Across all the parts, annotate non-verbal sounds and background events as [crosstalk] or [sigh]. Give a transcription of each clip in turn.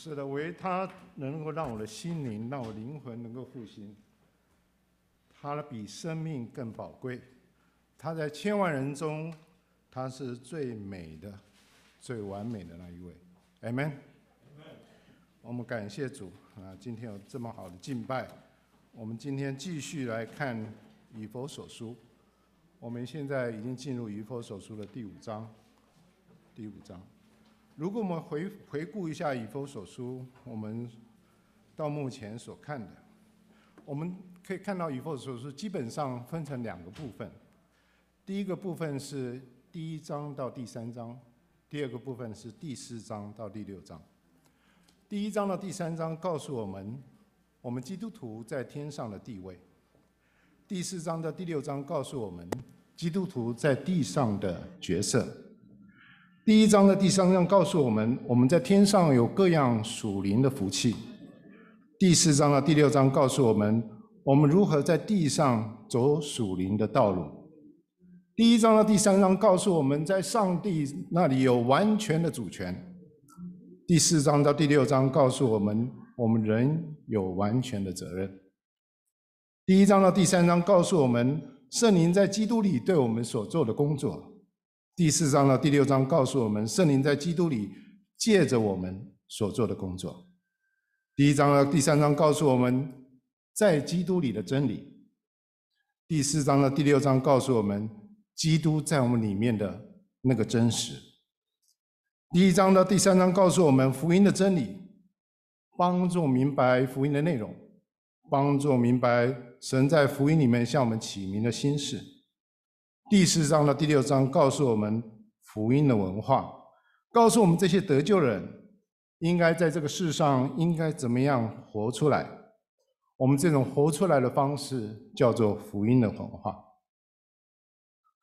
是的，唯他能够让我的心灵、让我灵魂能够复兴。他比生命更宝贵。他在千万人中，他是最美的、最完美的那一位。Amen。我们感谢主啊！今天有这么好的敬拜，我们今天继续来看以佛所书。我们现在已经进入以佛所书的第五章。第五章。如果我们回回顾一下以弗所书，我们到目前所看的，我们可以看到以弗所书基本上分成两个部分。第一个部分是第一章到第三章，第二个部分是第四章到第六章。第一章到第三章告诉我们，我们基督徒在天上的地位；第四章到第六章告诉我们，基督徒在地上的角色。第一章的第三章告诉我们，我们在天上有各样属灵的福气。第四章到第六章告诉我们，我们如何在地上走属灵的道路。第一章到第三章告诉我们在上帝那里有完全的主权。第四章到第六章告诉我们，我们人有完全的责任。第一章到第三章告诉我们，圣灵在基督里对我们所做的工作。第四章到第六章告诉我们，圣灵在基督里借着我们所做的工作。第一章到第三章告诉我们，在基督里的真理。第四章到第六章告诉我们，基督在我们里面的那个真实。第一章到第三章告诉我们福音的真理，帮助明白福音的内容，帮助明白神在福音里面向我们启明的心事。第四章到第六章告诉我们福音的文化，告诉我们这些得救人应该在这个世上应该怎么样活出来。我们这种活出来的方式叫做福音的文化。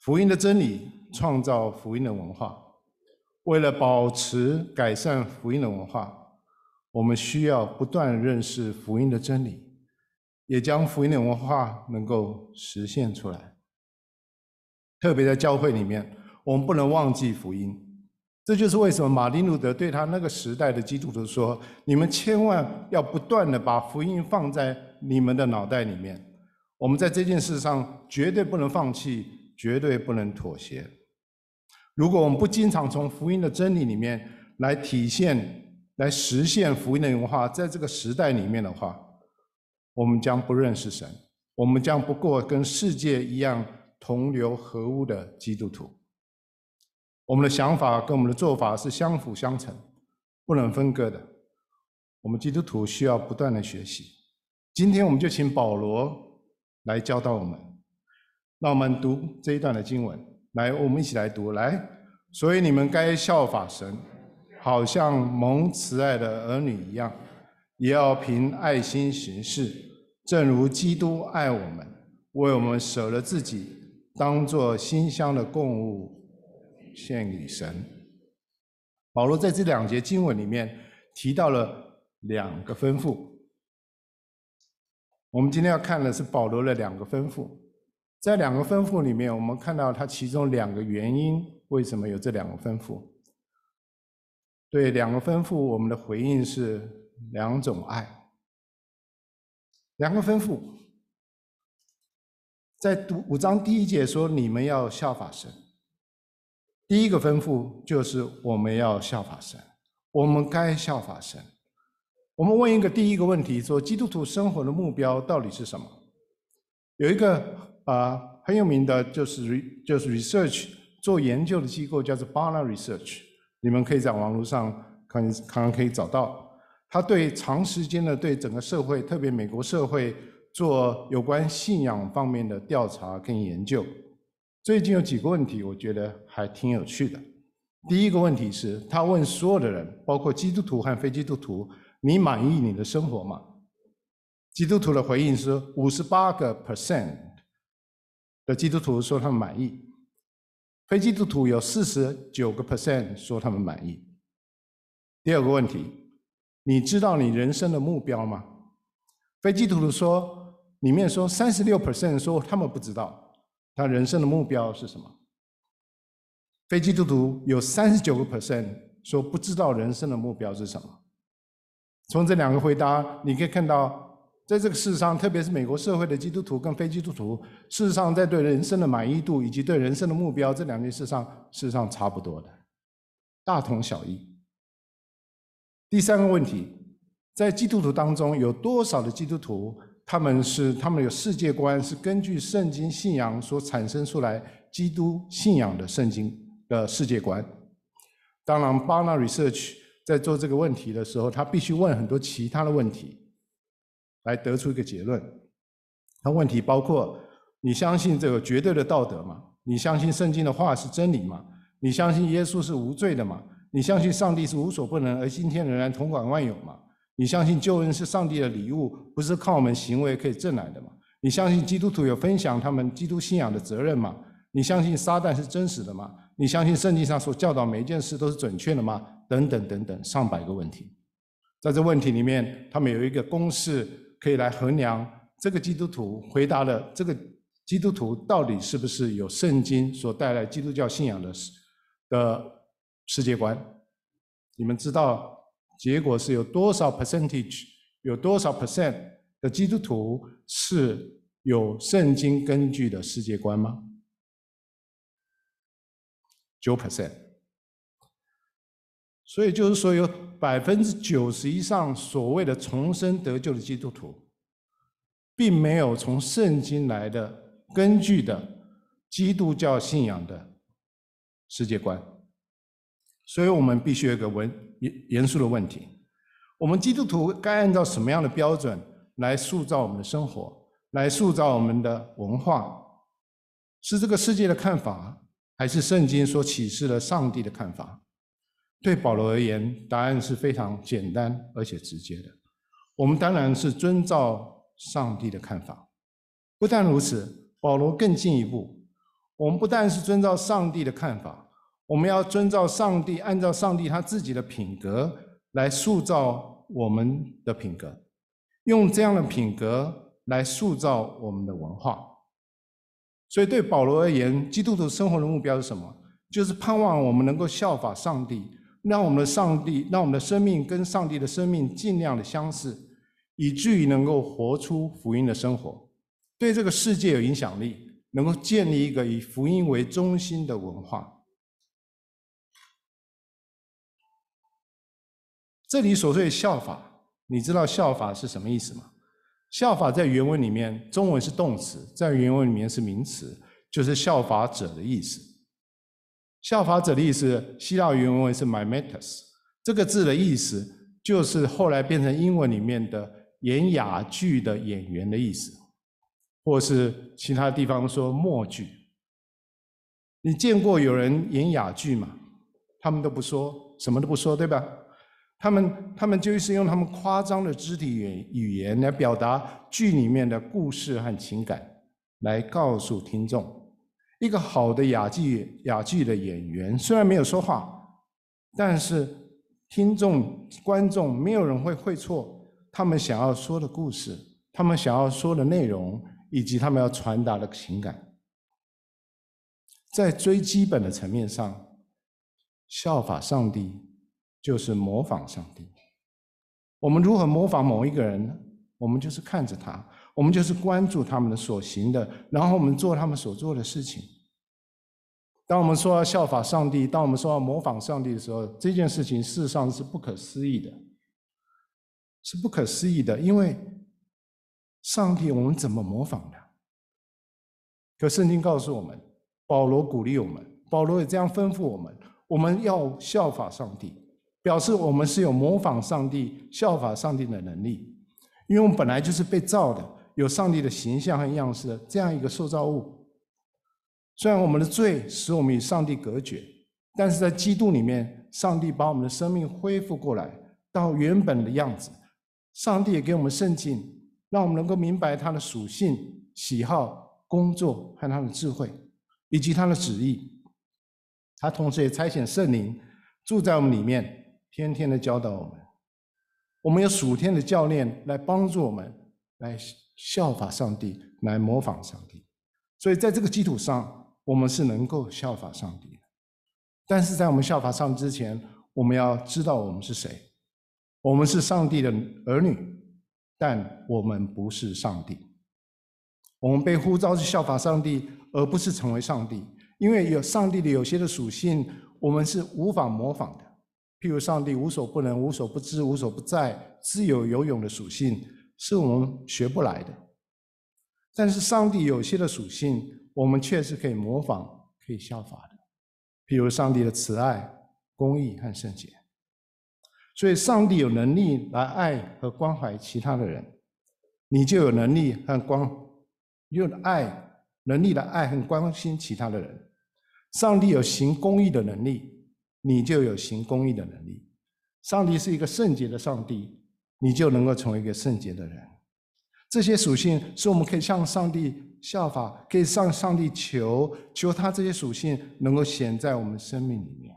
福音的真理创造福音的文化。为了保持改善福音的文化，我们需要不断认识福音的真理，也将福音的文化能够实现出来。特别在教会里面，我们不能忘记福音。这就是为什么马丁路德对他那个时代的基督徒说：“你们千万要不断地把福音放在你们的脑袋里面。我们在这件事上绝对不能放弃，绝对不能妥协。如果我们不经常从福音的真理里面来体现、来实现福音的文化，在这个时代里面的话，我们将不认识神，我们将不过跟世界一样。”同流合污的基督徒，我们的想法跟我们的做法是相辅相成，不能分割的。我们基督徒需要不断的学习。今天我们就请保罗来教导我们。那我们读这一段的经文，来，我们一起来读。来，所以你们该效法神，好像蒙慈爱的儿女一样，也要凭爱心行事，正如基督爱我们，为我们舍了自己。当做馨香的供物献与神。保罗在这两节经文里面提到了两个吩咐。我们今天要看的是保罗的两个吩咐。在两个吩咐里面，我们看到他其中两个原因，为什么有这两个吩咐？对两个吩咐，我们的回应是两种爱。两个吩咐。在读五章第一节说：“你们要效法神。”第一个吩咐就是我们要效法神，我们该效法神。我们问一个第一个问题：说基督徒生活的目标到底是什么？有一个啊、很有名的，就是就是 research 做研究的机构，叫做 Barna Research。你们可以在网络上看，看看可以找到。他对长时间的对整个社会，特别美国社会。做有关信仰方面的调查跟研究，最近有几个问题，我觉得还挺有趣的。第一个问题是，他问所有的人，包括基督徒和非基督徒，你满意你的生活吗？基督徒的回应是五十八个 percent 的基督徒说他们满意，非基督徒有四十九个 percent 说他们满意。第二个问题，你知道你人生的目标吗？非基督徒说。里面说，三十六 percent 说他们不知道他人生的目标是什么。非基督徒有三十九个 percent 说不知道人生的目标是什么。从这两个回答，你可以看到，在这个世上，特别是美国社会的基督徒跟非基督徒，事实上在对人生的满意度以及对人生的目标这两件事上，事实上差不多的，大同小异。第三个问题，在基督徒当中，有多少的基督徒，他们是他们有世界观是根据圣经信仰所产生出来基督信仰的圣经的世界观？当然，Barna Research。在做这个问题的时候，他必须问很多其他的问题，来得出一个结论。他问题包括：你相信这个绝对的道德吗？你相信圣经的话是真理吗？你相信耶稣是无罪的吗？你相信上帝是无所不能，而今天仍然统管万有吗？你相信救恩是上帝的礼物，不是靠我们行为可以挣来的吗？你相信基督徒有分享他们基督信仰的责任吗？你相信撒旦是真实的吗？你相信圣经上所教导每一件事都是准确的吗？等等等等，上百个问题，在这问题里面，他们有一个公式可以来衡量这个基督徒回答的这个基督徒到底是不是有圣经所带来基督教信仰的的世界观。你们知道结果是有多少 percentage，有多少 percent 的基督徒是有圣经根据的世界观吗？九 percent。所以就是说，有百分之九十以上所谓的重生得救的基督徒，并没有从圣经来的根据的基督教信仰的世界观。所以我们必须有一个严严肃的问题：我们基督徒该按照什么样的标准来塑造我们的生活，来塑造我们的文化？是这个世界的看法，还是圣经所启示的上帝的看法？对保罗而言，答案是非常简单而且直接的。我们当然是遵照上帝的看法。不但如此，保罗更进一步，我们不但是遵照上帝的看法，我们要遵照上帝，按照上帝他自己的品格来塑造我们的品格，用这样的品格来塑造我们的文化。所以对保罗而言，基督徒生活的目标是什么？就是盼望我们能够效法上帝。让我们的上帝，让我们的生命跟上帝的生命尽量的相似，以至于能够活出福音的生活，对这个世界有影响力，能够建立一个以福音为中心的文化。这里所说的效法，你知道效法是什么意思吗？效法在原文里面，中文是动词，在原文里面是名词，就是效法者的意思。效法者的意思，希腊原文是 mimetos，这个字的意思就是后来变成英文里面的演哑剧的演员的意思，或是其他地方说默剧。你见过有人演哑剧吗？他们都不说，什么都不说，对吧？他们他们就是用他们夸张的肢体语语言来表达剧里面的故事和情感，来告诉听众。一个好的哑剧哑剧的演员，虽然没有说话，但是听众观众没有人会会错他们想要说的故事，他们想要说的内容，以及他们要传达的情感。在最基本的层面上，效法上帝就是模仿上帝。我们如何模仿某一个人呢？我们就是看着他。我们就是关注他们的所行的，然后我们做他们所做的事情。当我们说要效法上帝，当我们说要模仿上帝的时候，这件事情事实上是不可思议的，是不可思议的。因为上帝，我们怎么模仿的？可圣经告诉我们，保罗鼓励我们，保罗也这样吩咐我们：我们要效法上帝，表示我们是有模仿上帝、效法上帝的能力。因为我们本来就是被造的，有上帝的形象和样式的这样一个受造物。虽然我们的罪使我们与上帝隔绝，但是在基督里面，上帝把我们的生命恢复过来，到原本的样子。上帝也给我们圣经，让我们能够明白他的属性、喜好、工作和他的智慧，以及他的旨意。他同时也差遣圣灵住在我们里面，天天的教导我们。我们有属天的教练来帮助我们，来效法上帝，来模仿上帝。所以在这个基础上，我们是能够效法上帝的。但是在我们效法上帝之前，我们要知道我们是谁。我们是上帝的儿女，但我们不是上帝。我们被呼召去效法上帝，而不是成为上帝。因为有上帝的有些的属性，我们是无法模仿的。譬如上帝无所不能、无所不知、无所不在、自由游泳的属性，是我们学不来的。但是上帝有些的属性，我们却是可以模仿、可以效法的。譬如上帝的慈爱、公义和圣洁。所以，上帝有能力来爱和关怀其他的人，你就有能力和关用爱能力来爱和关心其他的人。上帝有行公义的能力。你就有行公义的能力。上帝是一个圣洁的上帝，你就能够成为一个圣洁的人。这些属性是我们可以向上帝效法，可以向上帝求，求他这些属性能够显在我们生命里面。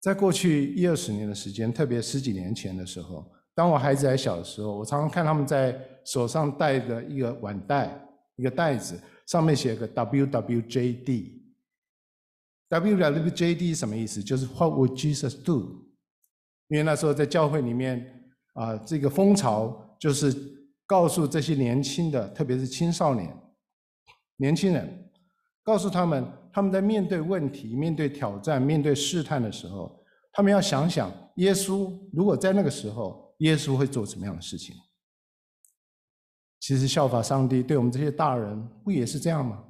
在过去一二十年的时间，特别十几年前的时候，当我孩子还小的时候，我常常看他们在手上戴的一个腕带，一个袋子，上面写个 WWJD。WWJD 什么意思？就是 What would Jesus do？因为那时候在教会里面啊，这个风潮就是告诉这些年轻的，特别是青少年、年轻人，告诉他们，他们在面对问题、面对挑战、面对试探的时候，他们要想想，耶稣如果在那个时候，耶稣会做什么样的事情？其实效法上帝，对我们这些大人，不也是这样吗？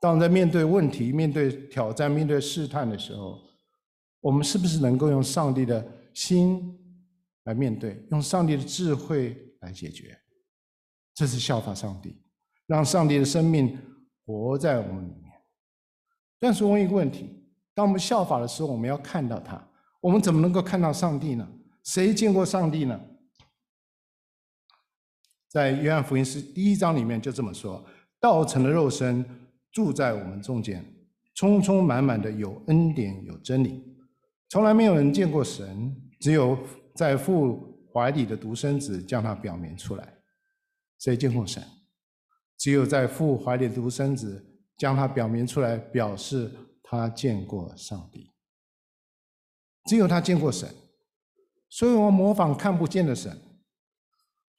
当在面对问题、面对挑战、面对试探的时候，我们是不是能够用上帝的心来面对，用上帝的智慧来解决？这是效法上帝，让上帝的生命活在我们里面。但是问一个问题：当我们效法的时候，我们要看到他，我们怎么能够看到上帝呢？谁见过上帝呢？在约翰福音是第一章里面就这么说：“道成了肉身。”住在我们中间，充充满满的有恩典有真理，从来没有人见过神，只有在父怀里的独生子将他表明出来。谁见过神？只有在父怀里的独生子将他表明出来，表示他见过上帝。只有他见过神，所以我们模仿看不见的神，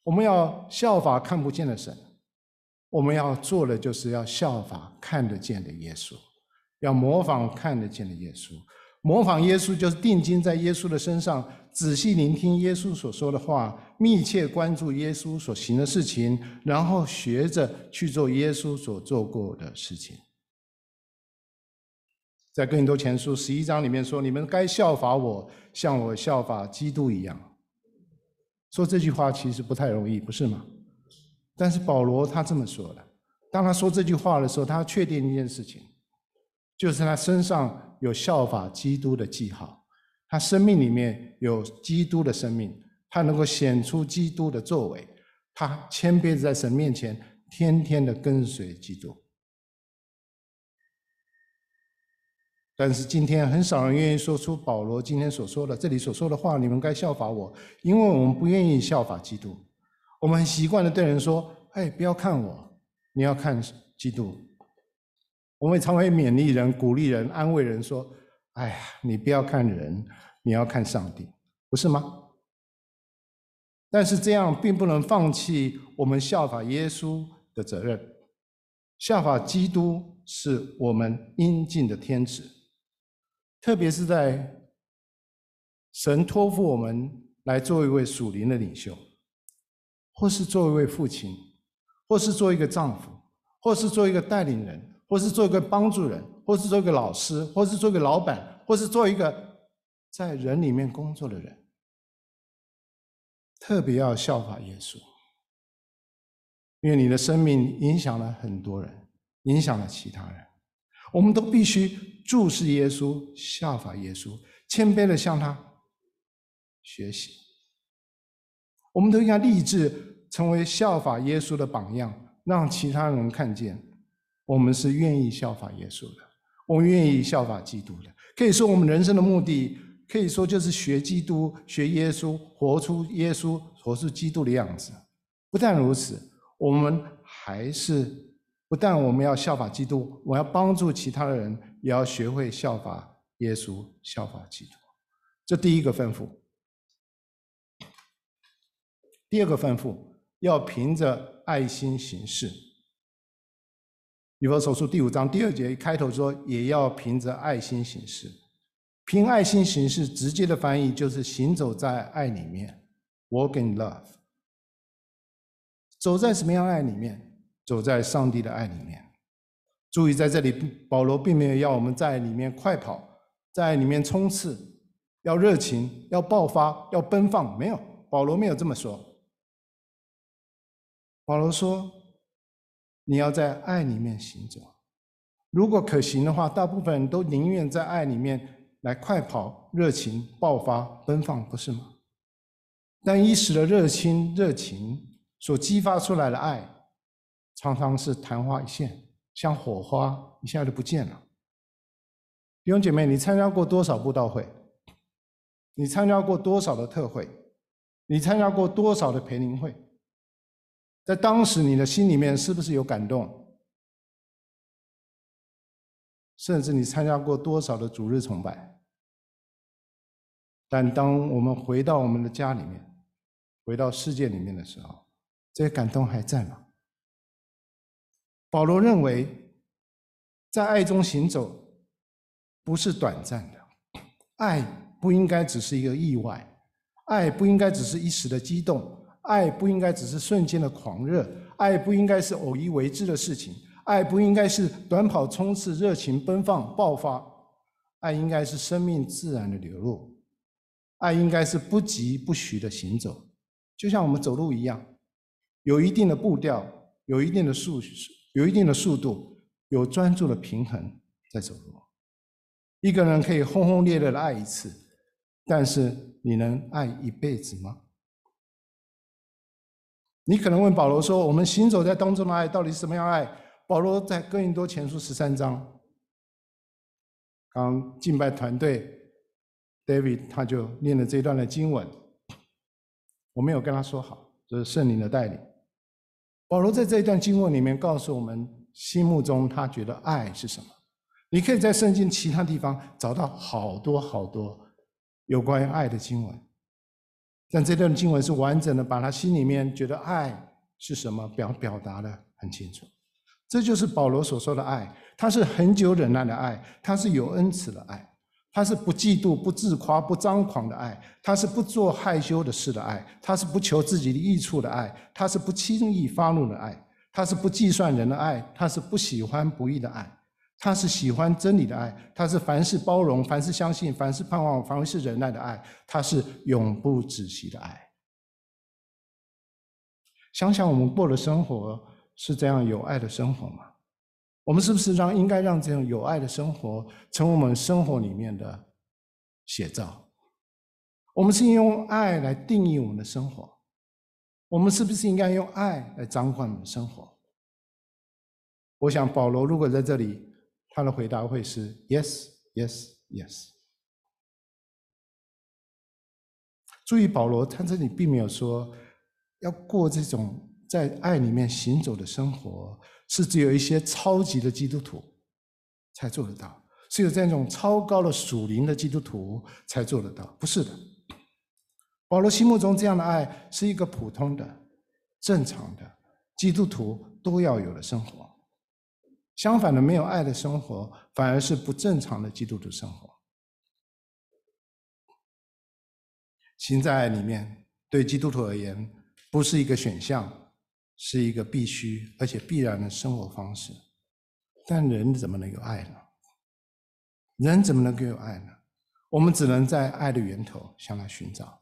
我们要效法看不见的神。我们要做的就是要效法看得见的耶稣，要模仿看得见的耶稣。模仿耶稣就是定睛在耶稣的身上，仔细聆听耶稣所说的话，密切关注耶稣所行的事情，然后学着去做耶稣所做过的事情。在哥林多前书十一章里面说：“你们该效法我，像我效法基督一样。”说这句话其实不太容易，不是吗？但是保罗他这么说的，当他说这句话的时候，他确定一件事情，就是他身上有效法基督的记号，他生命里面有基督的生命，他能够显出基督的作为，他谦卑在神面前，天天的跟随基督。但是今天很少人愿意说出保罗今天所说的，这里所说的话，你们该效法我，因为我们不愿意效法基督。我们很习惯的对人说：“哎，不要看我，你要看基督。”我们常会勉励人、鼓励人、安慰人说：“哎呀，你不要看人，你要看上帝，不是吗？”但是这样并不能放弃我们效法耶稣的责任。效法基督是我们应尽的天职，特别是在神托付我们来做一位属灵的领袖。或是做一位父亲，或是做一个丈夫，或是做一个带领人，或是做一个帮助人，或是做一个老师，或是做一个老板，或是做一个在人里面工作的人，特别要效法耶稣，因为你的生命影响了很多人，影响了其他人，我们都必须注视耶稣，效法耶稣，谦卑的向他学习。我们都应该立志成为效法耶稣的榜样，让其他人看见我们是愿意效法耶稣的，我们愿意效法基督的。可以说，我们人生的目的，可以说就是学基督、学耶稣，活出耶稣、活出基督的样子。不但如此，我们还是不但我们要效法基督，我要帮助其他的人，也要学会效法耶稣、效法基督。这第一个吩咐。第二个吩咐，要凭着爱心行事。以弗所书第五章第二节一开头说，也要凭着爱心行事。凭爱心行事，直接的翻译就是行走在爱里面，walk in love。走在什么样爱里面？走在上帝的爱里面。注意，在这里，保罗并没有要我们在里面快跑，在里面冲刺，要热情，要爆发，要奔放。没有，保罗没有这么说。保罗说：“你要在爱里面行走。如果可行的话，大部分人都宁愿在爱里面来快跑、热情、爆发、奔放，不是吗？但一时的热情、热情所激发出来的爱，常常是昙花一现。”像火花一下就不见了。弟兄姐妹，你参加过多少布道会？你参加过多少的特会？你参加过多少的培灵会？在当时，你的心里面是不是有感动？甚至你参加过多少的主日崇拜？但当我们回到我们的家里面，回到世界里面的时候，这些感动还在吗？保罗认为，在爱中行走不是短暂的，爱不应该只是一个意外，爱不应该只是一时的激动，爱不应该只是瞬间的狂热，爱不应该是偶一为之的事情，爱不应该是短跑冲刺、热情奔放、爆发，爱应该是生命自然的流露，爱应该是不疾不徐的行走，就像我们走路一样，有一定的步调，有一定的速有一定的速度，有专注的平衡在走路。一个人可以轰轰烈烈的爱一次，但是你能爱一辈子吗？你可能问保罗说：“我们行走在当中的爱到底是什么样爱？”保罗在哥林多前书十三章，刚敬拜团队 David 他就念了这一段的经文，我没有跟他说好，这是圣灵的带领。保罗在这一段经文里面告诉我们，心目中他觉得爱是什么？你可以在圣经其他地方找到好多好多有关于爱的经文，但这段经文是完整的，把他心里面觉得爱是什么表表达的很清楚。这就是保罗所说的爱，他是恒久忍耐的爱，他是有恩慈的爱。他是不嫉妒、不自夸、不张狂的爱；他是不做害羞的事的爱；他是不求自己的益处的爱；他是不轻易发怒的爱；他是不计算人的爱；他是不喜欢不义的爱；他是喜欢真理的爱；他是凡事包容、凡事相信、凡事盼望、凡事忍耐的爱；他是永不止息的爱。想想我们过的生活是这样有爱的生活吗？我们是不是让应该让这种有爱的生活成为我们生活里面的写照？我们是用爱来定义我们的生活，我们是不是应该用爱来掌管我们的生活？我想保罗如果在这里，他的回答会是 yes, yes, yes。注意，保罗他这里并没有说要过这种在爱里面行走的生活。是只有一些超级的基督徒才做得到，是有这样一种超高的属灵的基督徒才做得到，不是的。保罗心目中这样的爱是一个普通的、正常的基督徒都要有的生活。相反的，没有爱的生活反而是不正常的基督徒生活。行在爱里面，对基督徒而言，不是一个选项。是一个必须而且必然的生活方式，但人怎么能有爱呢？人怎么能够有爱呢？我们只能在爱的源头向他寻找，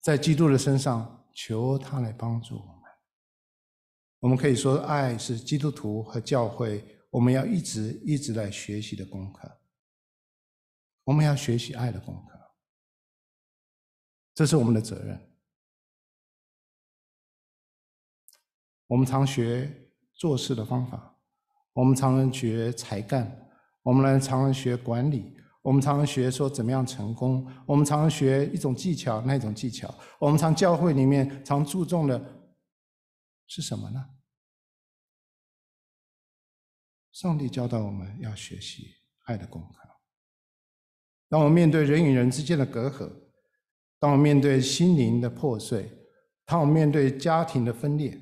在基督的身上求他来帮助我们。我们可以说，爱是基督徒和教会我们要一直一直来学习的功课。我们要学习爱的功课，这是我们的责任。我们常学做事的方法，我们常常学才干，我们来常常学管理，我们常常学说怎么样成功，我们常常学一种技巧，那种技巧，我们常教会里面常注重的是什么呢？上帝教导我们要学习爱的功课。当我们面对人与人之间的隔阂，当我们面对心灵的破碎，当我们面对家庭的分裂，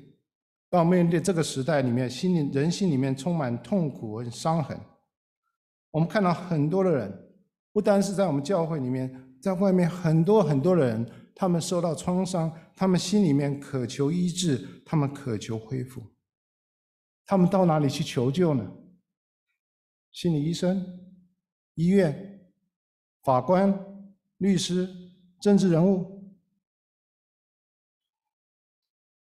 当我们面对这个时代里面心灵人心里面充满痛苦和伤痕，我们看到很多的人，不单是在我们教会里面，在外面很多很多的人，他们受到创伤，他们心里面渴求医治，他们渴求恢复，他们到哪里去求救呢？心理医生、医院、法官、律师、政治人物。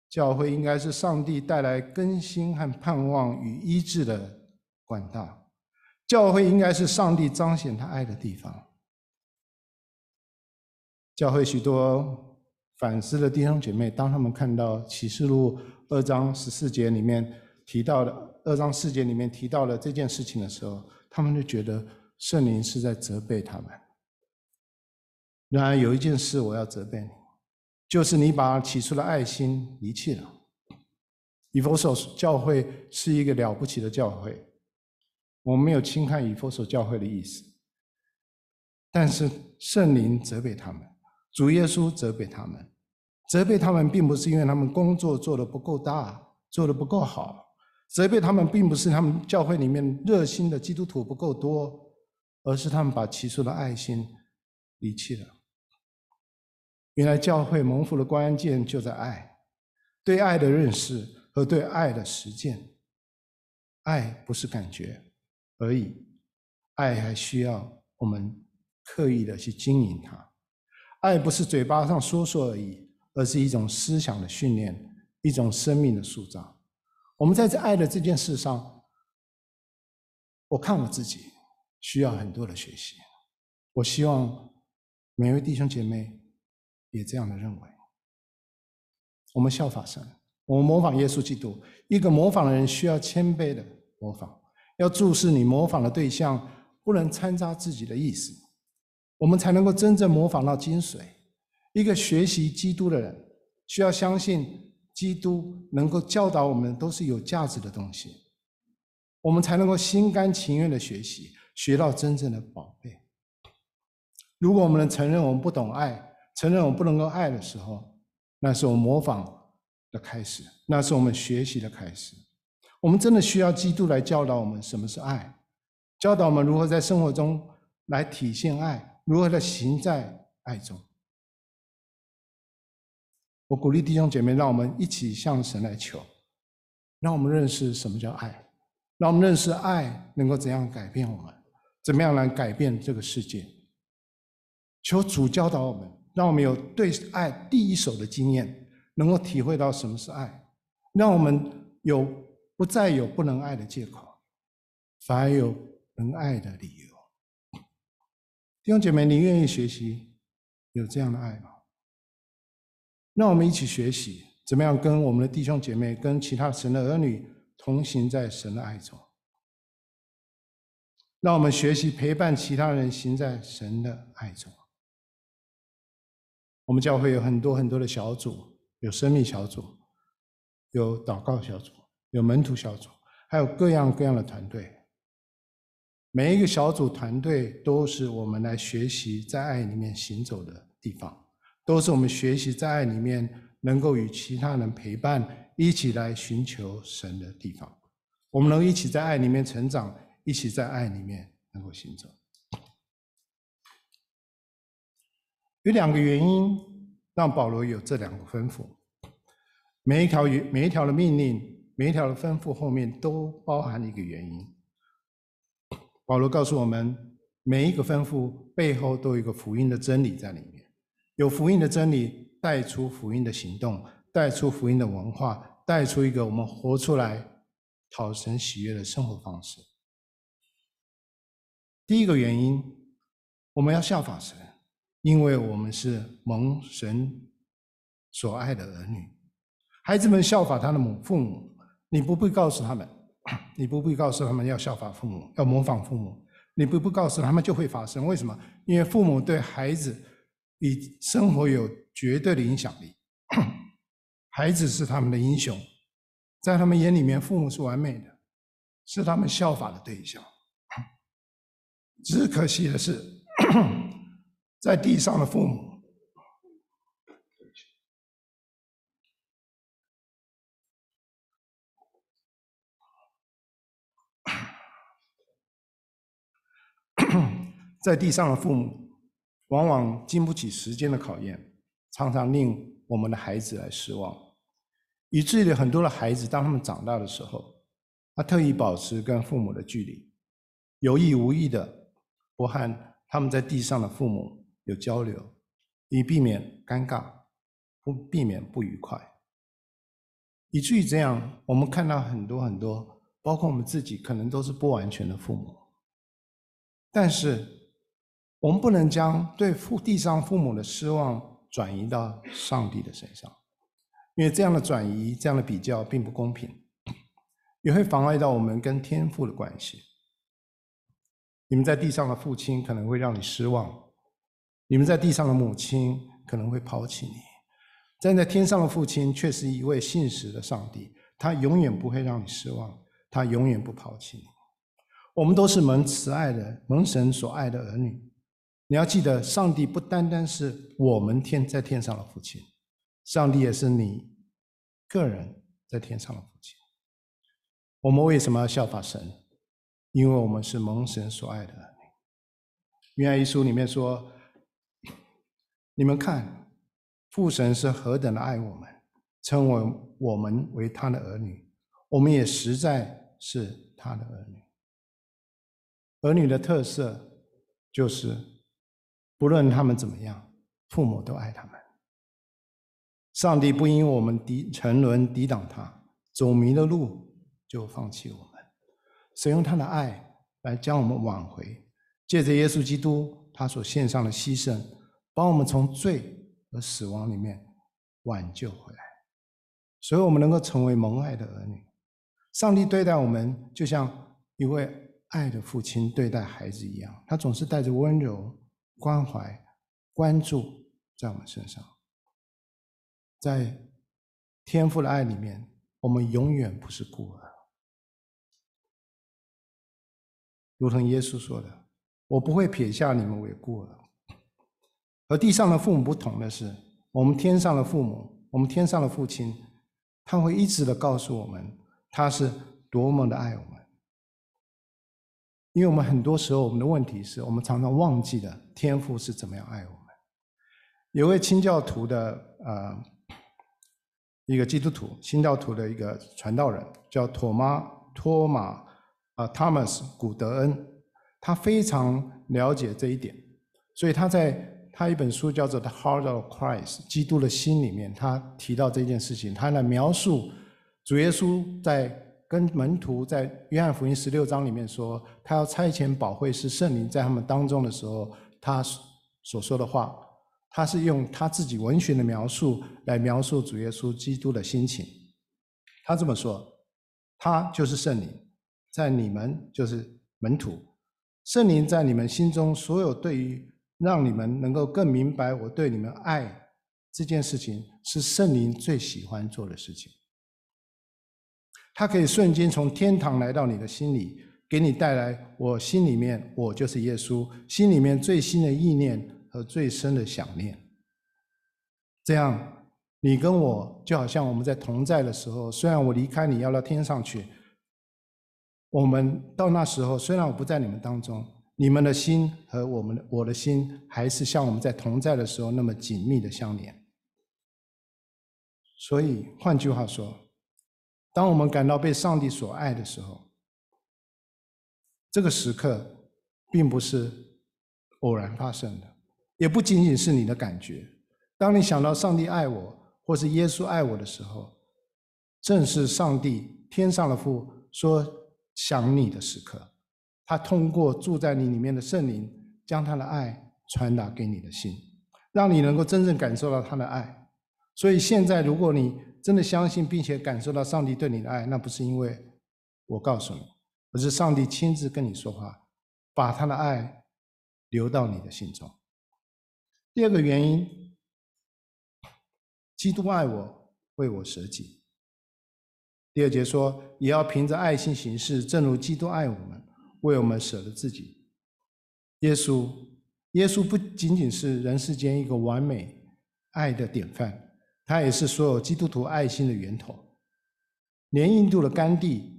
教会应该是上帝带来更新和盼望与医治的管道。教会应该是上帝彰显他爱的地方。教会许多反思的弟兄姐妹，当他们看到启示录二章十四节里面提到的二章四节里面提到了这件事情的时候，他们就觉得圣灵是在责备他们。然而有一件事我要责备你。就是你把起初的爱心离弃了。以弗所教会是一个了不起的教会，我们没有轻看以弗所教会的意思。但是圣灵责备他们，主耶稣责备他们，责备他们并不是因为他们工作做得不够大，做得不够好，责备他们并不是他们教会里面热心的基督徒不够多，而是他们把起初的爱心离弃了。原来教会蒙福的关键就在爱，对爱的认识和对爱的实践。爱不是感觉而已，爱还需要我们刻意的去经营它。爱不是嘴巴上说说而已，而是一种思想的训练，一种生命的塑造。我们在这爱的这件事上，我看我自己需要很多的学习。我希望每位弟兄姐妹。也这样的认为，我们效法神，我们模仿耶稣基督。一个模仿的人需要谦卑的模仿，要注视你模仿的对象，不能掺杂自己的意思，我们才能够真正模仿到精髓。一个学习基督的人，需要相信基督能够教导我们都是有价值的东西，我们才能够心甘情愿的学习，学到真正的宝贝。如果我们能承认我们不懂爱，承认我们不能够爱的时候，那是我们模仿的开始，那是我们学习的开始。我们真的需要基督来教导我们什么是爱，教导我们如何在生活中来体现爱，如何的行在爱中。我鼓励弟兄姐妹，让我们一起向神来求，让我们认识什么叫爱，让我们认识爱能够怎样改变我们，怎么样来改变这个世界。求主教导我们。让我们有对爱第一手的经验，能够体会到什么是爱，让我们有不再有不能爱的借口，反而有能爱的理由。弟兄姐妹，你愿意学习有这样的爱吗？让我们一起学习怎么样跟我们的弟兄姐妹、跟其他神的儿女同行在神的爱中。让我们学习陪伴其他人行在神的爱中。我们教会有很多很多的小组，有生命小组，有祷告小组，有门徒小组，还有各样各样的团队。每一个小组团队都是我们来学习在爱里面行走的地方，都是我们学习在爱里面能够与其他人陪伴，一起来寻求神的地方。我们能一起在爱里面成长，一起在爱里面能够行走。有两个原因让保罗有这两个吩咐，每一条每一条的命令，每一条的吩咐后面都包含一个原因。保罗告诉我们，每一个吩咐背后都有一个福音的真理在里面，有福音的真理带出福音的行动，带出福音的文化，带出一个我们活出来讨神喜悦的生活方式。第一个原因，我们要效法神。因为我们是蒙神所爱的儿女，孩子们效法他的母父母，你不必告诉他们，你不必告诉他们要效法父母，要模仿父母，你不必告诉他们就会发生。为什么？因为父母对孩子你生活有绝对的影响力。[coughs] 孩子是他们的英雄在他们眼里面父母是完美的是他们效法的对象。只可惜的是在地上的父母 [coughs] 在地上的父母往往经不起时间的考验，常常令我们的孩子来失望，以至于很多的孩子，当他们长大的时候，他特意保持跟父母的距离，有意无意的不和他们在地上的父母有交流，以避免尴尬，不避免不愉快。以至于这样，我们看到很多很多，包括我们自己，可能都是不完全的父母，但是。我们不能将对父地上父母的失望转移到上帝的身上，因为这样的转移、这样的比较并不公平，也会妨碍到我们跟天父的关系。你们在地上的父亲可能会让你失望，你们在地上的母亲可能会抛弃你，站在天上的父亲却是一位信实的上帝，他永远不会让你失望，他永远不抛弃你。我们都是蒙慈爱的、蒙神所爱的儿女。你要记得，上帝不单单是我们天在天上的父亲，上帝也是你个人在天上的父亲。我们为什么要效法神？因为我们是蒙神所爱的儿女。约翰一书里面说：“你们看，父神是何等的爱我们，称为我们为他的儿女，我们也实在是他的儿女。儿女的特色就是。”不论他们怎么样，父母都爱他们。上帝不因我们抵沉沦抵挡他，走迷了路就放弃我们，使用他的爱来将我们挽回。借着耶稣基督他所献上的牺牲，帮我们从罪和死亡里面挽救回来，所以我们能够成为蒙爱的儿女。上帝对待我们，就像一位爱的父亲对待孩子一样，他总是带着温柔。关怀、关注在我们身上，在天父的爱里面，我们永远不是孤儿。如同耶稣说的：“我不会撇下你们为孤儿。”和地上的父母不同的是，我们天上的父母，我们天上的父亲，他会一直的告诉我们，他是多么的爱我们。因为我们很多时候，我们的问题是我们常常忘记了天父是怎么样爱我们。有位清教徒的呃一个基督徒，清教徒的一个传道人叫托马托马啊 Thomas 古德恩，他非常了解这一点，所以他在他一本书叫做《The Heart of Christ》基督的心里面，他提到这件事情，他来描述主耶稣在。跟门徒在约翰福音十六章里面说，他要差遣保惠师圣灵在他们当中的时候，他所说的话，他是用他自己文学的描述来描述主耶稣基督的心情。他这么说，他就是圣灵，在你们就是门徒，圣灵在你们心中，所有对于让你们能够更明白我对你们爱这件事情，是圣灵最喜欢做的事情。他可以瞬间从天堂来到你的心里，给你带来我心里面，我就是耶稣心里面最新的意念和最深的想念。这样，你跟我就好像我们在同在的时候，虽然我离开你要到天上去，我们到那时候，虽然我不在你们当中，你们的心和我们的我的心还是像我们在同在的时候那么紧密的相连。所以，换句话说。当我们感到被上帝所爱的时候，这个时刻并不是偶然发生的，也不仅仅是你的感觉。当你想到上帝爱我，或是耶稣爱我的时候，正是上帝天上的父说想你的时刻。他通过住在你里面的圣灵，将他的爱传达给你的心，让你能够真正感受到他的爱。所以现在，如果你真的相信并且感受到上帝对你的爱，那不是因为我告诉你，而是上帝亲自跟你说话，把他的爱流到你的心中。第二个原因，基督爱我，为我舍己。第二节说，也要凭着爱心行事，正如基督爱我们，为我们舍了自己。耶稣，耶稣不仅仅是人世间一个完美爱的典范。他也是所有基督徒爱心的源头，连印度的甘地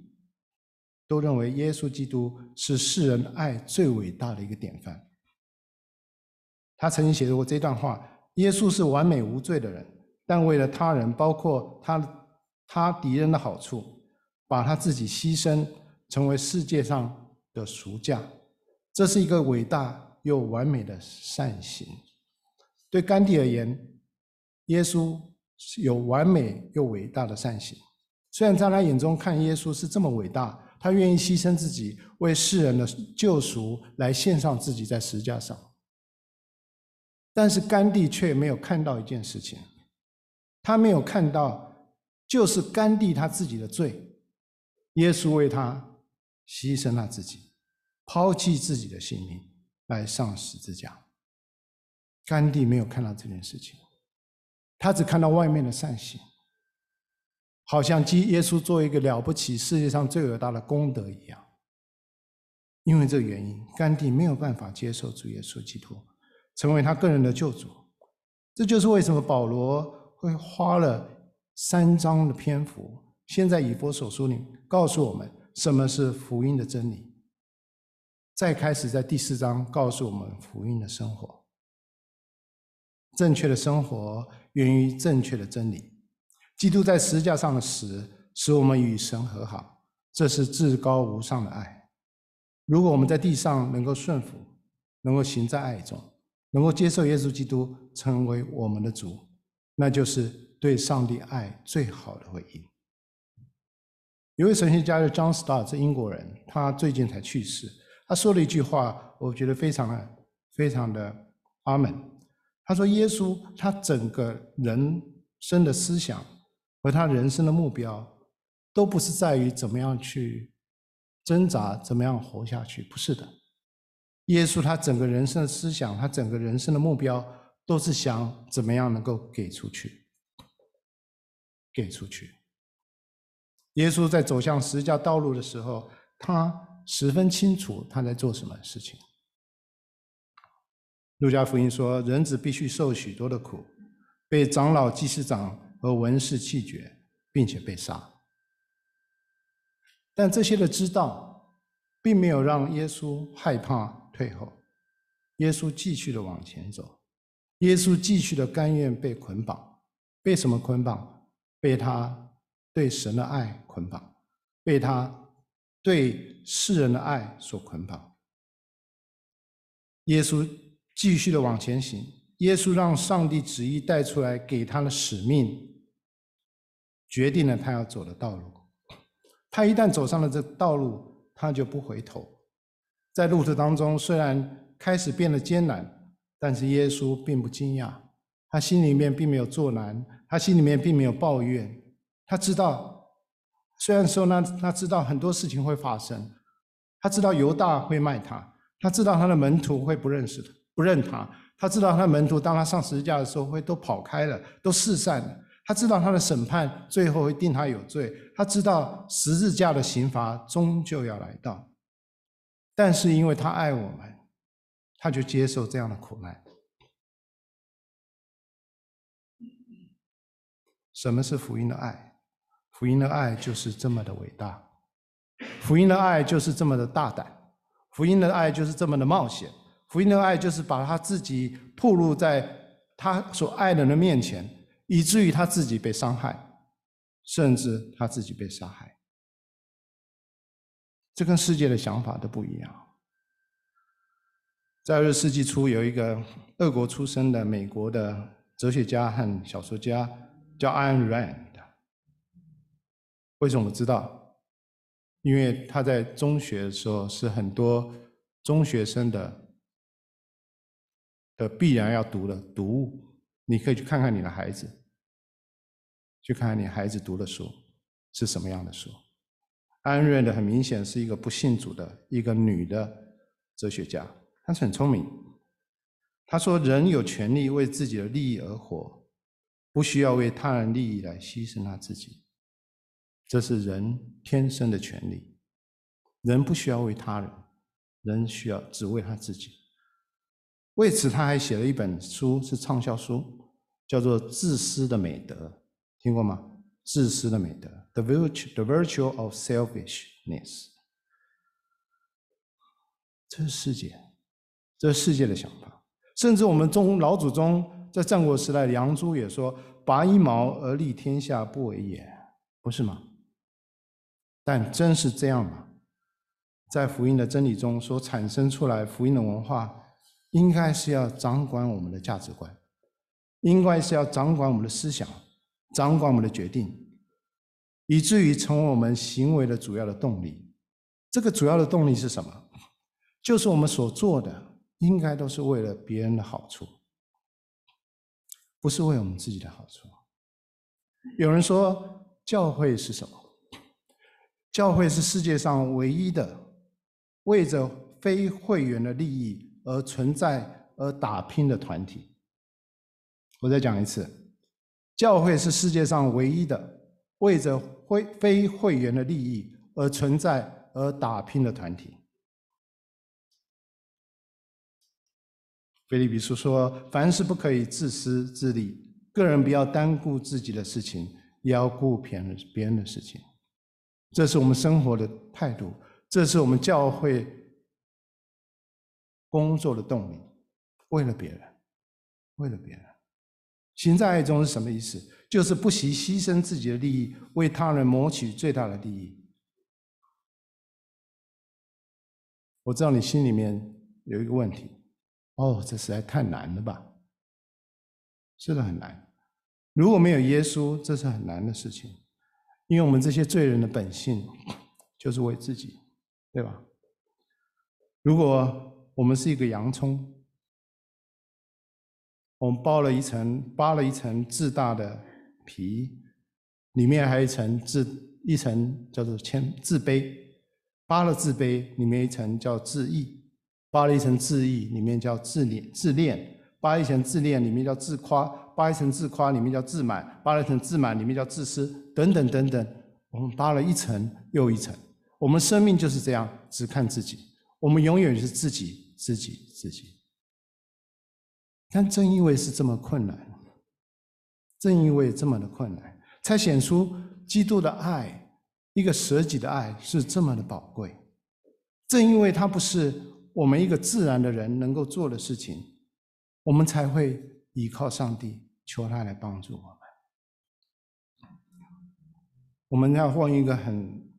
都认为耶稣基督是世人爱最伟大的一个典范。他曾经写过这段话：耶稣是完美无罪的人，但为了他人，包括他他敌人的好处，把他自己牺牲，成为世界上的赎价。这是一个伟大又完美的善行。对甘地而言，耶稣有完美又伟大的善行。虽然在他眼中看耶稣是这么伟大，他愿意牺牲自己，为世人的救赎来献上自己在十字架上。但是甘地却没有看到一件事情，他没有看到，就是甘地他自己的罪，耶稣为他牺牲了自己。抛弃自己的性命来上十字架，甘地没有看到这件事情，他只看到外面的善行，好像基耶稣做一个了不起、世界上最伟大的功德一样。因为这个原因，甘地没有办法接受主耶稣基督成为他个人的救主。这就是为什么保罗会花了三章的篇幅，先在以弗所书里告诉我们什么是福音的真理。再开始在第四章告诉我们福音的生活，正确的生活源于正确的真理。基督在十字架上的死，使我们与神和好，这是至高无上的爱。如果我们在地上能够顺服，能够行在爱中，能够接受耶稣基督成为我们的主，那就是对上帝爱最好的回应。有位神学家叫 John Stott，是英国人，他最近才去世。他说了一句话，我觉得非常的、非常的阿门。他说：“耶稣他整个人生的思想和他人生的目标，都不是在于怎么样去挣扎，怎么样活下去，不是的。耶稣他整个人生的思想，他整个人生的目标，都是想怎么样能够给出去，给出去。耶稣在走向十字架道路的时候，他。”十分清楚他在做什么事情。路加福音说，人子必须受许多的苦，被长老、祭司长和文士弃绝，并且被杀。但这些的知道，并没有让耶稣害怕退后。耶稣继续的往前走，耶稣继续的甘愿被捆绑。被什么捆绑？被他对神的爱捆绑，被他。对世人的爱所捆绑，耶稣继续的往前行。耶稣让上帝旨意带出来给他的使命，决定了他要走的道路。他一旦走上了这道路，他就不回头。在路途当中，虽然开始变得艰难，但是耶稣并不惊讶，他心里面并没有作难，他心里面并没有抱怨，他知道。虽然说呢，他知道很多事情会发生，他知道犹大会卖他，他知道他的门徒会不认识他，不认他，他知道他的门徒当他上十字架的时候会都跑开了，都四散了。他知道他的审判最后会定他有罪，他知道十字架的刑罚终究要来到，但是因为他爱我们，他就接受这样的苦难。什么是福音的爱？福音的爱就是这么的伟大，福音的爱就是这么的大胆，福音的爱就是这么的冒险，福音的爱就是把他自己暴露在他所爱的人面前，以至于他自己被伤害，甚至他自己被杀害。这跟世界的想法都不一样。在二十世纪初，有一个俄国出生的美国的哲学家和小说家，叫安·兰德。为什么我知道？因为他在中学的时候是很多中学生的的必然要读的读物。你可以去看看你的孩子，去看看你孩子读的书是什么样的书。安瑞的很明显是一个不信主的一个女的哲学家，她是很聪明。她说：“人有权利为自己的利益而活，不需要为他人利益来牺牲他自己。”这是人天生的权利，人不需要为他人，人需要只为他自己。为此，他还写了一本书，是畅销书，叫做《自私的美德》，听过吗？自私的美德，《The Virtue The Virtue of Selfishness》，这是世界，这是世界的想法。甚至我们中老祖宗在战国时代，杨朱也说：“拔一毛而利天下，不为也。”不是吗？但真是这样吗？在福音的真理中所产生出来，福音的文化，应该是要掌管我们的价值观，应该是要掌管我们的思想，掌管我们的决定，以至于成为我们行为的主要的动力。这个主要的动力是什么？就是我们所做的，应该都是为了别人的好处，不是为我们自己的好处。有人说，教会是什么？教会是世界上唯一的。为着非会员的利益而存在而打拼的团体。我再讲一次，教会是世界上唯一的为着非非会员的利益而存在而打拼的团体。腓利比书说：“凡事不可以自私自利，个人不要单顾自己的事情，也要顾别人别人的事情。”这是我们生活的态度。这是我们教会工作的动力，为了别人，为了别人，行在爱中是什么意思？就是不惜牺牲自己的利益，为他人谋取最大的利益。我知道你心里面有一个问题，哦，这实在太难了吧？是的，很难。如果没有耶稣，这是很难的事情，因为我们这些罪人的本性就是为自己。对吧？如果我们是一个洋葱，我们包了一层，扒了一层自大的皮，里面还有一层自一层叫做谦自卑，扒了自卑，里面一层叫自义，扒了一层自义，里面叫自恋自恋，扒一层自恋，里面叫自夸，扒一层自夸，里面叫自满，扒了一层自满，里面叫自私，等等等等，我们扒了一层又一层。我们生命就是这样，只看自己。我们永远是自己、自己、自己。但正因为是这么困难，正因为这么的困难，才显出基督的爱，一个舍己的爱是这么的宝贵。正因为它不是我们一个自然的人能够做的事情，我们才会依靠上帝，求他来帮助我们。我们要问一个很。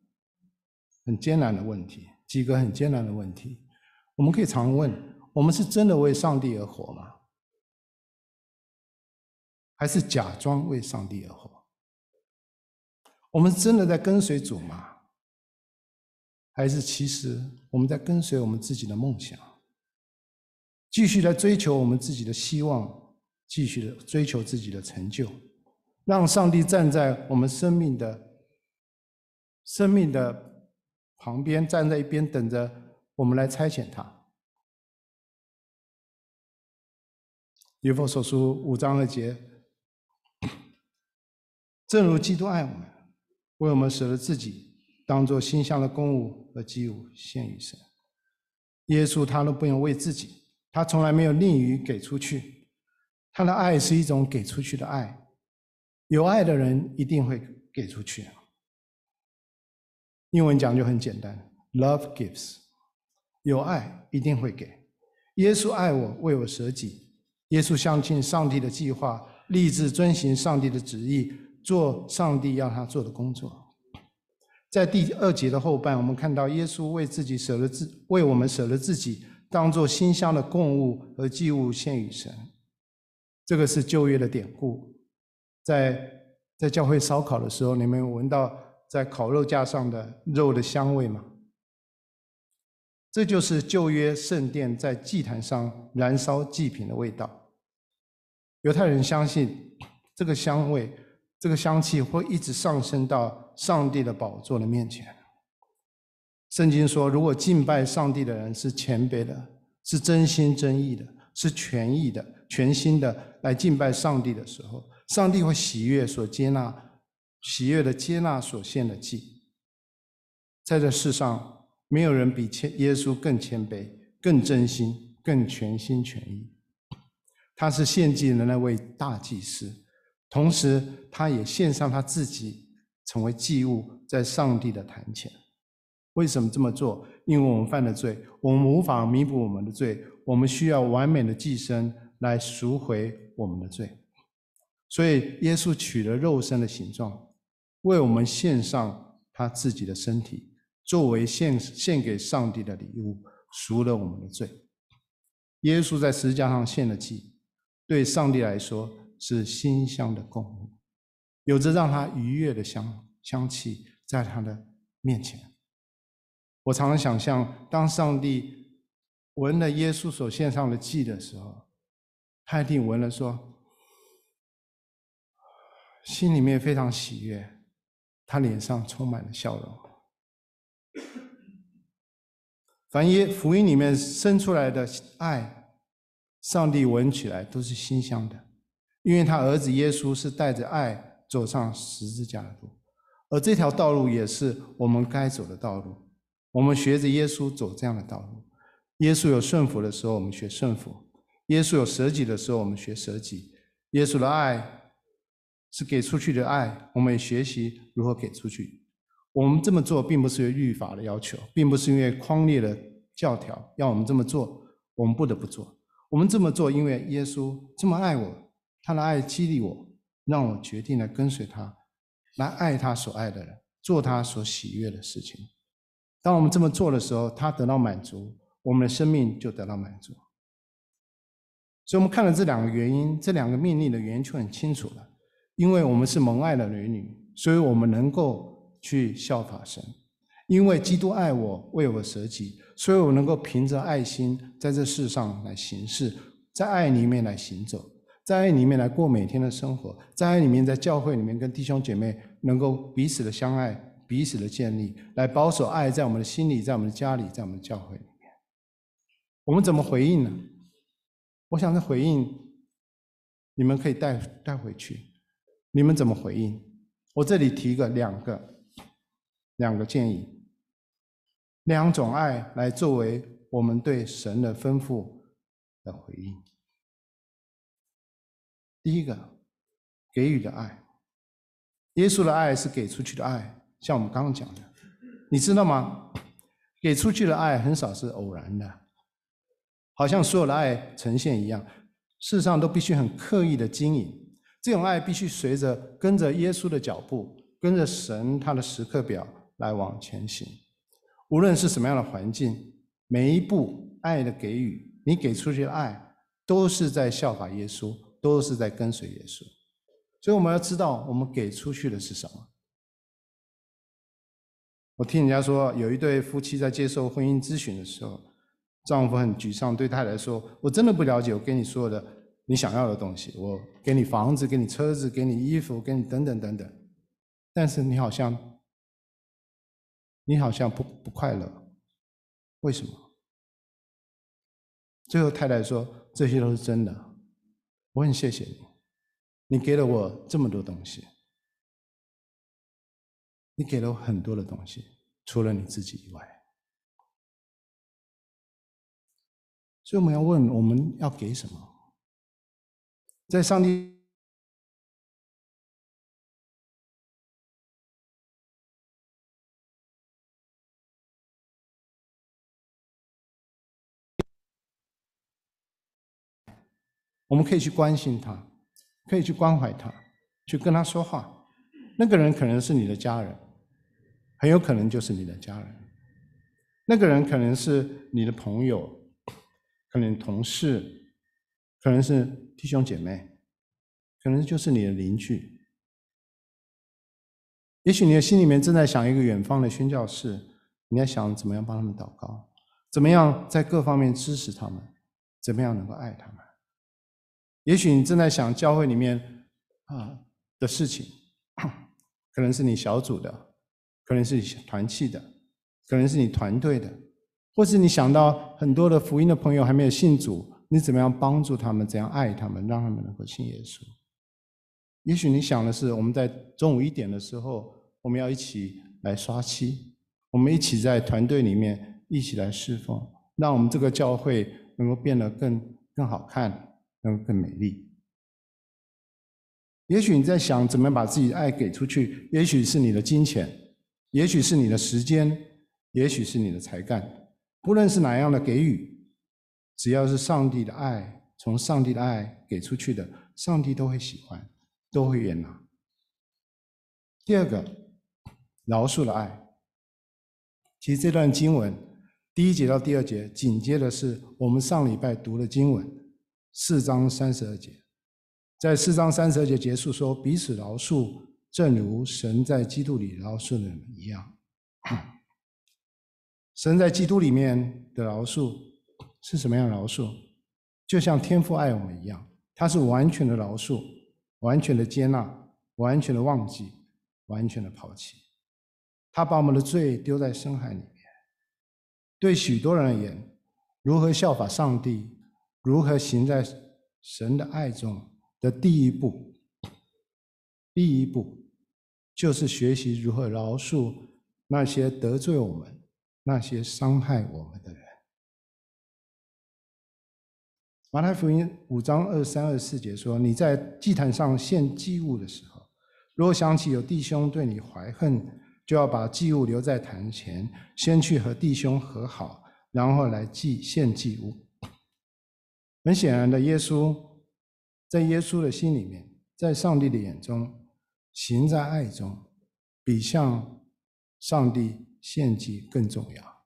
很艰难的问题，几个很艰难的问题，我们可以常问：我们是真的为上帝而活吗？还是假装为上帝而活？我们真的在跟随主吗？还是其实我们在跟随我们自己的梦想，继续来追求我们自己的希望，继续的追求自己的成就，让上帝站在我们生命的生命的。旁边站在一边等着我们来差遣他。以弗所书五章二节，正如基督爱我们，为我们舍了自己，当作馨香的供物和祭物献与神。耶稣他都不用为自己，他从来没有吝于给出去，他的爱是一种给出去的爱，有爱的人一定会给出去。英文讲就很简单，Love gives，有爱一定会给。耶稣爱我，为我舍己。耶稣相信上帝的计划，立志遵行上帝的旨意，做上帝要他做的工作。在第二节的后半，我们看到耶稣为自己舍了自，为我们舍了自己，当做馨香的供物和祭物献与神。这个是旧约的典故，在在教会烧烤的时候，你们有闻到？在烤肉架上的肉的香味吗？这就是旧约圣殿在祭坛上燃烧祭品的味道。犹太人相信这个香味、这个香气会一直上升到上帝的宝座的面前。圣经说，如果敬拜上帝的人是谦卑的、是真心真意的、是全意的、全心的来敬拜上帝的时候，上帝会喜悦所接纳。喜悦的接纳所献的祭，在这世上，没有人比谦耶稣更谦卑、更真心、更全心全意。他是献祭的那位大祭司，同时他也献上他自己，成为祭物，在上帝的坛前。为什么这么做？因为我们犯了罪，我们无法弥补我们的罪，我们需要完美的祭牲来赎回我们的罪。所以耶稣取了肉身的形状，为我们献上他自己的身体，作为献献给上帝的礼物，赎了我们的罪。耶稣在十字架上献了祭，对上帝来说是馨香的供物，有着让他愉悦的香香气，在他的面前。我常常想象，当上帝闻了耶稣所献上的祭的时候，他一定闻了说，心里面非常喜悦，他脸上充满了笑容。凡耶福音里面生出来的爱，上帝闻起来都是馨香的，因为他儿子耶稣是带着爱走上十字架的路，而这条道路也是我们该走的道路。我们学着耶稣走这样的道路。耶稣有顺服的时候，我们学顺服；耶稣有舍己的时候，我们学舍己。耶稣的爱是给出去的爱，我们也学习如何给出去。我们这么做，并不是有律法的要求，并不是因为匡列的教条要我们这么做，我们不得不做。我们这么做，因为耶稣这么爱我，他的爱激励我，让我决定来跟随他，来爱他所爱的人，做他所喜悦的事情。当我们这么做的时候，他得到满足，我们的生命就得到满足。所以，我们看了这两个原因，这两个命令的原因就很清楚了。因为我们是蒙爱的儿女，所以我们能够去效法神。因为基督爱我，为我舍己，所以我能够凭着爱心在这世上来行事，在爱里面来行走，在爱里面来过每天的生活，在爱里面在教会里面跟弟兄姐妹能够彼此的相爱。彼此的建立，来保守爱在我们的心里，在我们的家里，在我们的教会里面。我们怎么回应呢？我想这回应，你们可以带带回去。你们怎么回应？我这里提个两个两个建议，两种爱来作为我们对神的吩咐的回应。第一个，给予的爱，耶稣的爱是给出去的爱。像我们刚刚讲的，你知道吗？给出去的爱很少是偶然的，好像所有的爱呈现一样，事实上都必须很刻意的经营。这种爱必须随着跟着耶稣的脚步，跟着神他的时刻表来往前行。无论是什么样的环境，每一步爱的给予，你给出去的爱，都是在效法耶稣，都是在跟随耶稣。所以我们要知道，我们给出去的是什么。我听人家说，有一对夫妻在接受婚姻咨询的时候，丈夫很沮丧，对太太说：“我真的不了解，我给你说的你想要的东西，我给你房子，给你车子，给你衣服，给你等等等等，但是你好像，你好像不不快乐，为什么？”最后太太说：“这些都是真的，我很谢谢你，你给了我这么多东西。”你给了我很多的东西，除了你自己以外，所以我们要问：我们要给什么？在上帝，我们可以去关心他，可以去关怀他，去跟他说话。那个人可能是你的家人。很有可能就是你的家人，那个人可能是你的朋友，可能同事，可能是弟兄姐妹，可能就是你的邻居。也许你的心里面正在想一个远方的宣教士，你在想怎么样帮他们祷告，怎么样在各方面支持他们，怎么样能够爱他们。也许你正在想教会里面啊的事情，[clears throat] 可能是你小组的。可能是团契的，可能是你团队的，或是你想到很多的福音的朋友还没有信主，你怎么样帮助他们？怎样爱他们，让他们能够信耶稣？也许你想的是，我们在中午一点的时候，我们要一起来刷漆，我们一起在团队里面一起来侍奉，让我们这个教会能够变得更更好看，能够更美丽。也许你在想怎么把自己的爱给出去，也许是你的金钱。也许是你的时间，也许是你的才干，不论是哪样的给予，只要是上帝的爱，从上帝的爱给出去的，上帝都会喜欢，都会悦纳。第二个，饶恕的爱。其实这段经文第一节到第二节紧接着是我们上礼拜读的经文四章三十二节，在四章三十二节结束说彼此饶恕，正如神在基督里饶恕了你们一样。[coughs] 神在基督里面的饶恕是什么样饶恕？就像天父爱我们一样，他是完全的饶恕，完全的接纳，完全的忘记，完全的抛弃。他把我们的罪丢在深海里面。对许多人而言，如何效法上帝，如何行在神的爱中的第一步，第一步就是学习如何饶恕那些得罪我们、那些伤害我们的人。马太福音五章二三二四节说：“你在祭坛上献祭物的时候，若想起有弟兄对你怀恨，就要把祭物留在坛前，先去和弟兄和好，然后来祭献祭物。”很显然的，耶稣在耶稣的心里面，在上帝的眼中，行在爱中，比向上帝献祭更重要。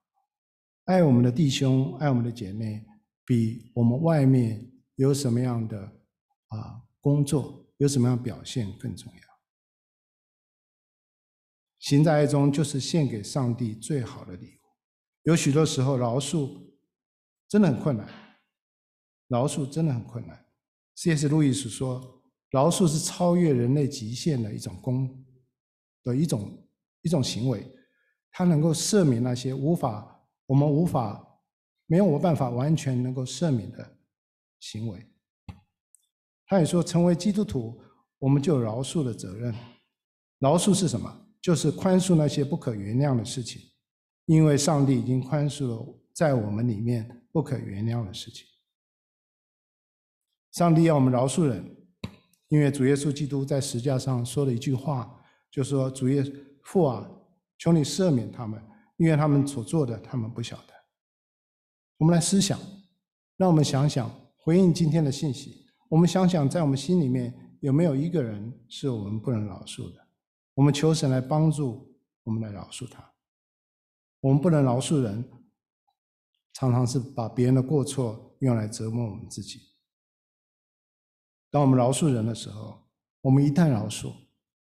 爱我们的弟兄，爱我们的姐妹。比我们外面有什么样的啊工作，有什么样表现更重要。行在爱中，就是献给上帝最好的礼物。有许多时候，饶恕真的很困难，饶恕真的很困难。C.S. 路易斯说，饶恕是超越人类极限的一种功的一种一种行为，它能够赦免那些无法我们无法。没有办法完全能够赦免的行为。他也说，成为基督徒，我们就有饶恕的责任。饶恕是什么？就是宽恕那些不可原谅的事情，因为上帝已经宽恕了在我们里面不可原谅的事情。上帝要我们饶恕人，因为主耶稣基督在十字架上说了一句话，就说：“主耶父啊，求你赦免他们，因为他们所做的，他们不晓得。”我们来思想，让我们想想回应今天的信息。我们想想，在我们心里面有没有一个人是我们不能饶恕的？我们求神来帮助我们来饶恕他。我们不能饶恕人，常常是把别人的过错用来折磨我们自己。当我们饶恕人的时候，我们一旦饶恕，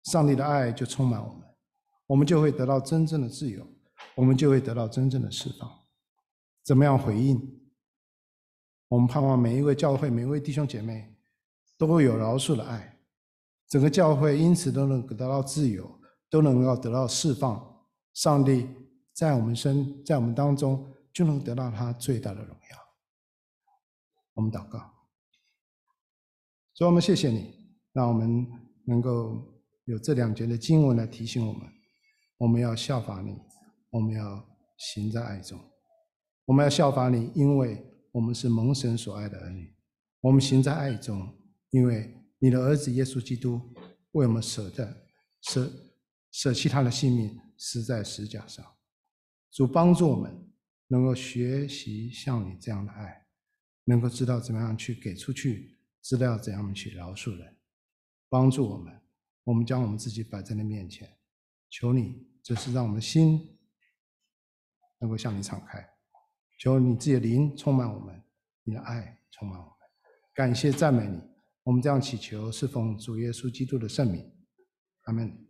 上帝的爱就充满我们，我们就会得到真正的自由，我们就会得到真正的释放。怎么样回应？我们盼望每一位教会、每一位弟兄姐妹都会有饶恕的爱，整个教会因此都能得到自由，都能够得到释放。上帝在我们身，在我们当中，就能得到他最大的荣耀。我们祷告，所以我们谢谢你，让我们能够有这两节的经文来提醒我们：我们要效法你，我们要行在爱中。我们要效法你，因为我们是蒙神所爱的儿女。我们行在爱中，因为你的儿子耶稣基督为我们舍的舍舍弃他的性命，死在十架上。主帮助我们，能够学习像你这样的爱，能够知道怎么样去给出去，知道怎样去饶恕人。帮助我们，我们将我们自己摆在你面前，求你，就是让我们心能够向你敞开。求你自己的灵充满我们，你的爱充满我们。感谢赞美你，我们这样祈求，是奉主耶稣基督的圣名，阿门。